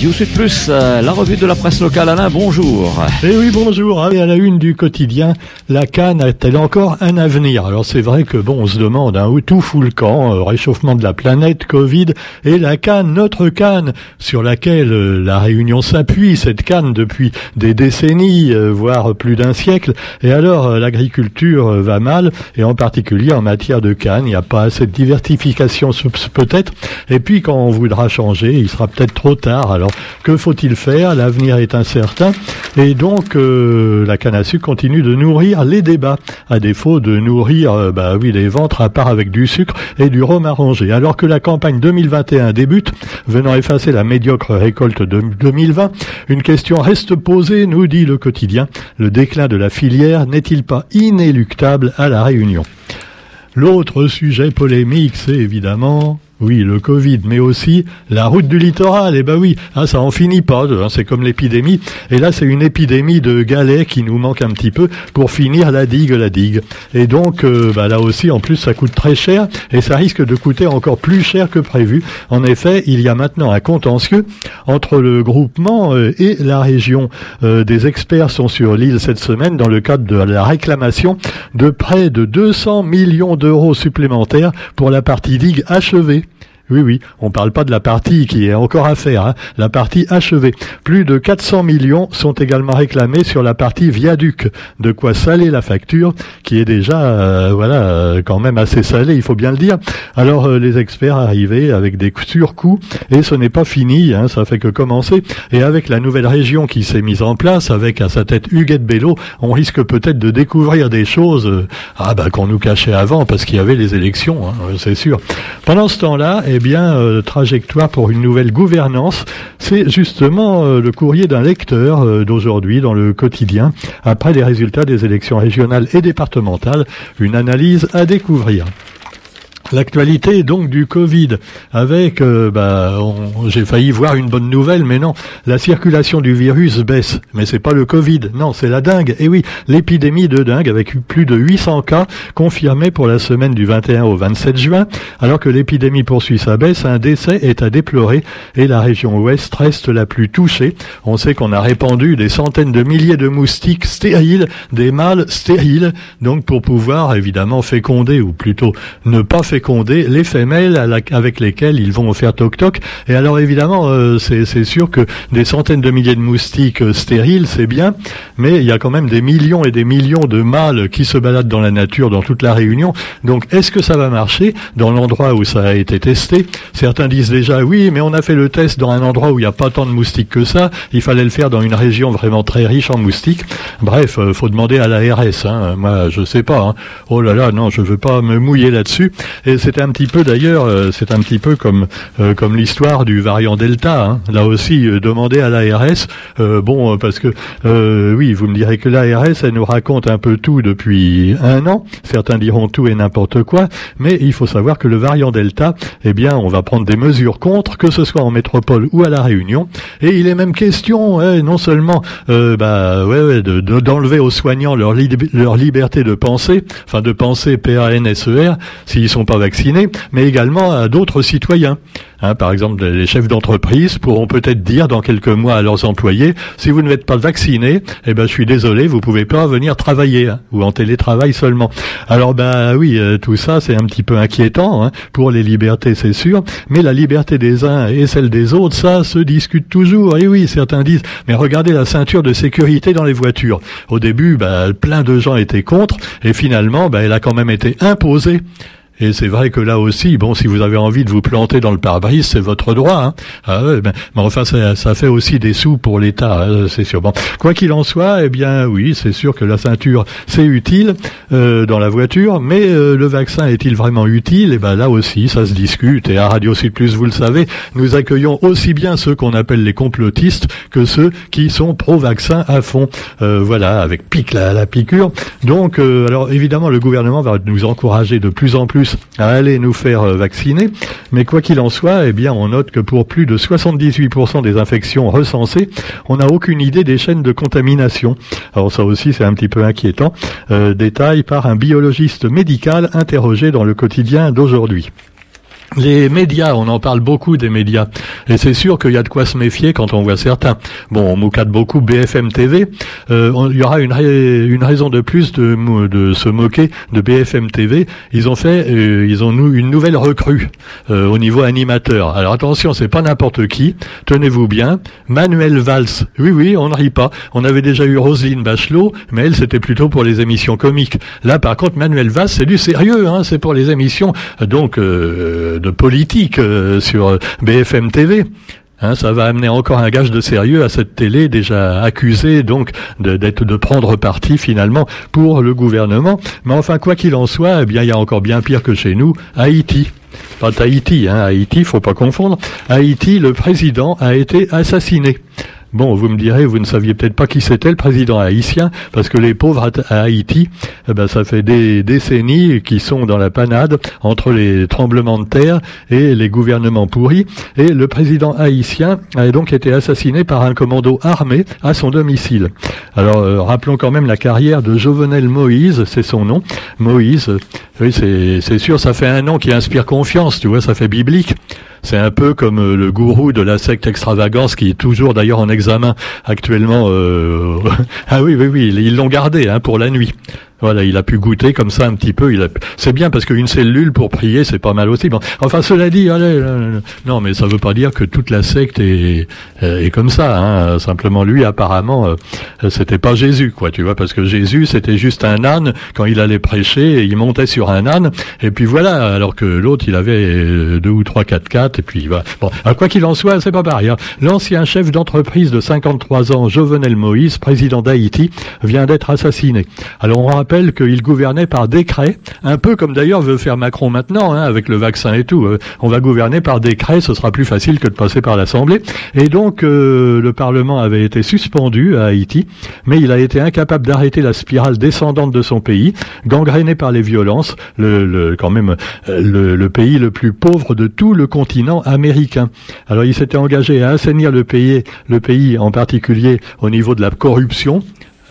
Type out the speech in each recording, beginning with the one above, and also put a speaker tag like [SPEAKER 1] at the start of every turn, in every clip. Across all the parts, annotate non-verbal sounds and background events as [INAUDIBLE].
[SPEAKER 1] Radio Plus, euh, la revue de la presse locale. Alain, bonjour.
[SPEAKER 2] Eh oui, bonjour. Allez, à la une du quotidien, la Cannes a-t-elle encore un avenir? Alors c'est vrai que bon, on se demande hein, où tout fout le camp, euh, réchauffement de la planète, Covid, et la Cannes, notre Cannes, sur laquelle euh, la Réunion s'appuie, cette Cannes depuis des décennies, voire plus d'un siècle. Et alors l'agriculture va mal, et en particulier en matière de Cannes, il n'y a pas assez de diversification peut-être. Et puis quand on voudra changer, il sera peut-être trop tard. Alors, que faut-il faire? L'avenir est incertain. Et donc, euh, la canne à sucre continue de nourrir les débats, à défaut de nourrir, euh, bah les ventres, à part avec du sucre et du rhum arrangé. Alors que la campagne 2021 débute, venant effacer la médiocre récolte de 2020, une question reste posée, nous dit le quotidien. Le déclin de la filière n'est-il pas inéluctable à la Réunion? L'autre sujet polémique, c'est évidemment oui, le Covid, mais aussi la route du littoral. Eh ben oui, ah, ça en finit pas. Hein, c'est comme l'épidémie. Et là, c'est une épidémie de galets qui nous manque un petit peu pour finir la digue, la digue. Et donc, euh, bah, là aussi, en plus, ça coûte très cher et ça risque de coûter encore plus cher que prévu. En effet, il y a maintenant un contentieux entre le groupement euh, et la région. Euh, des experts sont sur l'île cette semaine dans le cadre de la réclamation de près de 200 millions d'euros supplémentaires pour la partie digue achevée. Oui, oui, on ne parle pas de la partie qui est encore à faire, hein. la partie achevée. Plus de 400 millions sont également réclamés sur la partie viaduc, de quoi saler la facture, qui est déjà, euh, voilà, euh, quand même assez salée, il faut bien le dire. Alors euh, les experts arrivaient avec des surcoûts, et ce n'est pas fini, hein, ça fait que commencer. Et avec la nouvelle région qui s'est mise en place, avec à sa tête Huguette Bello, on risque peut-être de découvrir des choses, ah bah qu'on nous cachait avant, parce qu'il y avait les élections, hein, c'est sûr. Pendant ce temps-là, eh bien, euh, trajectoire pour une nouvelle gouvernance. C'est justement euh, le courrier d'un lecteur euh, d'aujourd'hui dans le quotidien, après les résultats des élections régionales et départementales, une analyse à découvrir. L'actualité donc du Covid, avec, euh, bah, j'ai failli voir une bonne nouvelle, mais non, la circulation du virus baisse. Mais c'est pas le Covid, non, c'est la dingue. Et oui, l'épidémie de dingue, avec plus de 800 cas confirmés pour la semaine du 21 au 27 juin, alors que l'épidémie poursuit sa baisse, un décès est à déplorer et la région ouest reste la plus touchée. On sait qu'on a répandu des centaines de milliers de moustiques stériles, des mâles stériles, donc pour pouvoir évidemment féconder, ou plutôt ne pas féconder les femelles avec lesquelles ils vont faire toc-toc. Et alors évidemment, euh, c'est sûr que des centaines de milliers de moustiques euh, stériles, c'est bien, mais il y a quand même des millions et des millions de mâles qui se baladent dans la nature, dans toute la Réunion. Donc est-ce que ça va marcher dans l'endroit où ça a été testé? Certains disent déjà oui, mais on a fait le test dans un endroit où il n'y a pas tant de moustiques que ça. Il fallait le faire dans une région vraiment très riche en moustiques. Bref, euh, faut demander à l'ARS. Hein. Moi, je sais pas. Hein. Oh là là, non, je veux pas me mouiller là-dessus. Et un petit peu d'ailleurs, euh, c'est un petit peu comme euh, comme l'histoire du variant Delta. Hein. Là aussi, euh, demander à l'ARS. bon, parce que oui, vous me direz que l'ARS, elle nous raconte un peu tout depuis un an. Certains diront tout et n'importe quoi, mais il faut savoir que le variant Delta, eh bien, on va prendre des mesures contre, que ce soit en métropole ou à la Réunion. Et il est même question, non seulement, bah, ouais, ouais d'enlever aux soignants leur, leur liberté de penser, enfin de penser P-A-N-S-E-R, s'ils sont pas vaccinés, mais également à d'autres citoyens. Hein, par exemple, les chefs d'entreprise pourront peut-être dire dans quelques mois à leurs employés si vous ne êtes pas vacciné, eh ben je suis désolé, vous pouvez pas venir travailler hein, ou en télétravail seulement. Alors ben oui, euh, tout ça c'est un petit peu inquiétant hein, pour les libertés, c'est sûr, mais la liberté des uns et celle des autres, ça se discute toujours. Et oui, certains disent mais regardez la ceinture de sécurité dans les voitures. Au début, ben, plein de gens étaient contre et finalement, ben, elle a quand même été imposée. Et c'est vrai que là aussi, bon, si vous avez envie de vous planter dans le pare-brise, c'est votre droit. Hein. Ah mais enfin, ça, ça, fait aussi des sous pour l'État, hein, c'est sûr. Bon, quoi qu'il en soit, eh bien, oui, c'est sûr que la ceinture c'est utile euh, dans la voiture, mais euh, le vaccin est-il vraiment utile? Eh ben là aussi, ça se discute. Et à Radio Sud Plus, vous le savez, nous accueillons aussi bien ceux qu'on appelle les complotistes que ceux qui sont pro-vaccin à fond. Euh, voilà, avec pique la, la piqûre. Donc, euh, alors évidemment, le gouvernement va nous encourager de plus en plus à aller nous faire euh, vacciner. Mais quoi qu'il en soit, eh bien, on note que pour plus de 78% des infections recensées, on n'a aucune idée des chaînes de contamination. Alors ça aussi, c'est un petit peu inquiétant. Euh, détail par un biologiste médical interrogé dans le quotidien d'aujourd'hui. Les médias, on en parle beaucoup des médias, et c'est sûr qu'il y a de quoi se méfier quand on voit certains. Bon, on moucade beaucoup BFM TV. Euh, il y aura une, raison de plus de, de se moquer de BFM TV. Ils ont fait, euh, ils ont une nouvelle recrue euh, au niveau animateur. Alors attention, c'est pas n'importe qui. Tenez-vous bien, Manuel Valls. Oui, oui, on ne rit pas. On avait déjà eu Roselyne Bachelot, mais elle c'était plutôt pour les émissions comiques. Là, par contre, Manuel Valls, c'est du sérieux. Hein, c'est pour les émissions donc de politique euh, sur BFM TV. Hein, ça va amener encore un gage de sérieux à cette télé déjà accusée donc d'être de, prendre parti finalement pour le gouvernement. Mais enfin quoi qu'il en soit, eh bien il y a encore bien pire que chez nous, Haïti. Pas Haïti, hein, Haïti, faut pas confondre. Haïti, le président a été assassiné. Bon, vous me direz, vous ne saviez peut-être pas qui c'était le président haïtien, parce que les pauvres à Haïti, eh ben, ça fait des décennies qu'ils sont dans la panade entre les tremblements de terre et les gouvernements pourris. Et le président haïtien a donc été assassiné par un commando armé à son domicile. Alors, euh, rappelons quand même la carrière de Jovenel Moïse, c'est son nom. Moïse, oui, c'est sûr, ça fait un nom qui inspire confiance, tu vois, ça fait biblique. C'est un peu comme euh, le gourou de la secte extravagance qui est toujours d'ailleurs en examen actuellement. Euh... [LAUGHS] ah oui, oui, oui, ils l'ont gardé hein, pour la nuit. Voilà, il a pu goûter comme ça un petit peu. Il a... C'est bien parce qu'une cellule pour prier, c'est pas mal aussi. Bon, enfin, cela dit, allez, euh, non, mais ça veut pas dire que toute la secte est, euh, est comme ça. Hein. Simplement, lui, apparemment, euh, c'était pas Jésus, quoi. Tu vois, parce que Jésus, c'était juste un âne quand il allait prêcher. il montait sur un âne, et puis voilà. Alors que l'autre, il avait deux ou trois quatre quatre, et puis voilà. Bon, à quoi qu'il en soit, c'est pas pareil. Hein. L'ancien chef d'entreprise de 53 ans, Jovenel Moïse, président d'Haïti, vient d'être assassiné. Alors on rappelle qu'il gouvernait par décret, un peu comme d'ailleurs veut faire Macron maintenant, hein, avec le vaccin et tout. Euh, on va gouverner par décret, ce sera plus facile que de passer par l'Assemblée. Et donc, euh, le Parlement avait été suspendu à Haïti, mais il a été incapable d'arrêter la spirale descendante de son pays, gangréné par les violences, le, quand même euh, le, le pays le plus pauvre de tout le continent américain. Alors, il s'était engagé à assainir le pays, le pays en particulier au niveau de la corruption,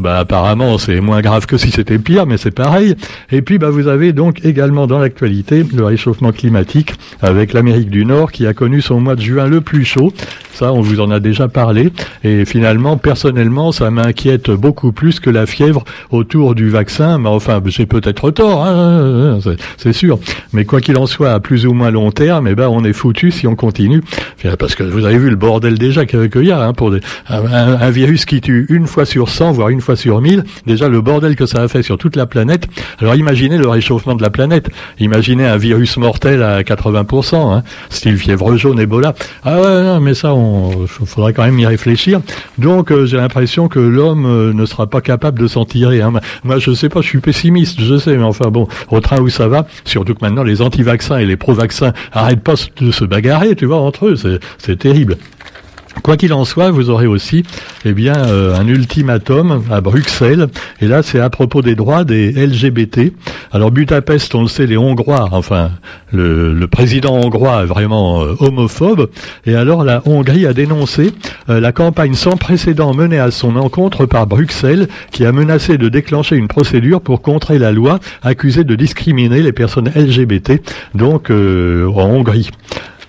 [SPEAKER 2] bah, apparemment, c'est moins grave que si c'était pire, mais c'est pareil. Et puis, bah, vous avez donc également dans l'actualité le réchauffement climatique avec l'Amérique du Nord qui a connu son mois de juin le plus chaud. Ça, on vous en a déjà parlé. Et finalement, personnellement, ça m'inquiète beaucoup plus que la fièvre autour du vaccin. Mais enfin, j'ai peut-être tort, hein, c'est sûr. Mais quoi qu'il en soit, à plus ou moins long terme, eh ben, on est foutu si on continue. Parce que vous avez vu le bordel déjà qu'il y a hein, pour des, un, un, virus qui tue une fois sur 100, voire une fois sur 1000. Déjà, le bordel que ça a fait sur toute la planète. Alors imaginez le réchauffement de la planète. Imaginez un virus mortel à 80%, hein, style fièvre jaune, Ebola. Ah ouais, non, mais ça, on faudrait quand même y réfléchir. Donc, euh, j'ai l'impression que l'homme euh, ne sera pas capable de s'en tirer. Hein. Moi, je sais pas, je suis pessimiste, je sais, mais enfin bon, au train où ça va, surtout que maintenant les anti-vaccins et les pro-vaccins arrêtent pas de se bagarrer, tu vois, entre eux, c'est terrible. Quoi qu'il en soit, vous aurez aussi eh bien, euh, un ultimatum à Bruxelles, et là c'est à propos des droits des LGBT. Alors Budapest, on le sait, les Hongrois, enfin le, président hongrois est vraiment euh, homophobe, et alors la Hongrie a dénoncé euh, la campagne sans précédent menée à son encontre par Bruxelles, qui a menacé de déclencher une procédure pour contrer la loi accusée de discriminer les personnes LGBT, donc en Hongrie.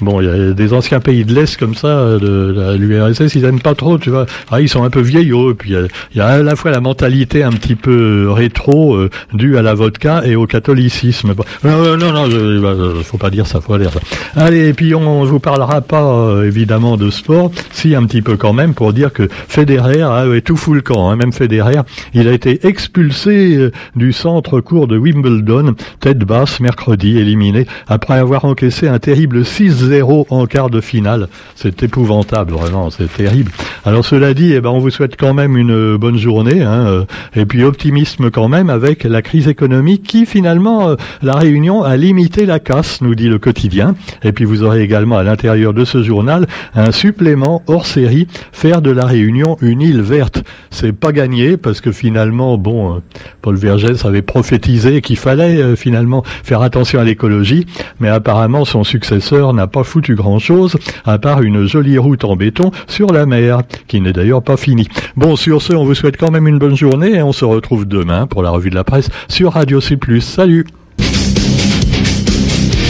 [SPEAKER 2] Bon, il y a des anciens pays de l'Est comme ça, de, l'URSS, ils aiment pas trop, tu vois. Ah, ils sont un peu vieillots, puis il y, a, à la fois la mentalité un petit peu rétro euh, due à la vodka et au catholicisme. Non, non, non, il bah, faut pas dire ça, faut dire ça. Allez, et puis on vous parlera pas euh, évidemment de sport, si un petit peu quand même, pour dire que Federer, ah, ouais, tout fout le camp, hein, même Federer, il a été expulsé euh, du centre court de Wimbledon, tête basse, mercredi, éliminé, après avoir encaissé un terrible 6 0 en quart de finale. C'est épouvantable, vraiment, c'est terrible. Alors cela dit, eh ben, on vous souhaite quand même une bonne journée, hein, euh, et puis optimisme quand même avec la crise économique qui finalement, euh, la Réunion a limité la casse, nous dit le quotidien. Et puis vous aurez également à l'intérieur de ce journal un supplément hors série, faire de la Réunion une île verte. C'est pas gagné parce que finalement, bon, euh, Paul Vergès avait prophétisé qu'il fallait finalement faire attention à l'écologie, mais apparemment son successeur n'a pas foutu grand-chose, à part une jolie route en béton sur la mer, qui n'est d'ailleurs pas finie. Bon, sur ce, on vous souhaite quand même une bonne journée et on se retrouve demain pour la revue de la presse sur Radio C+. Salut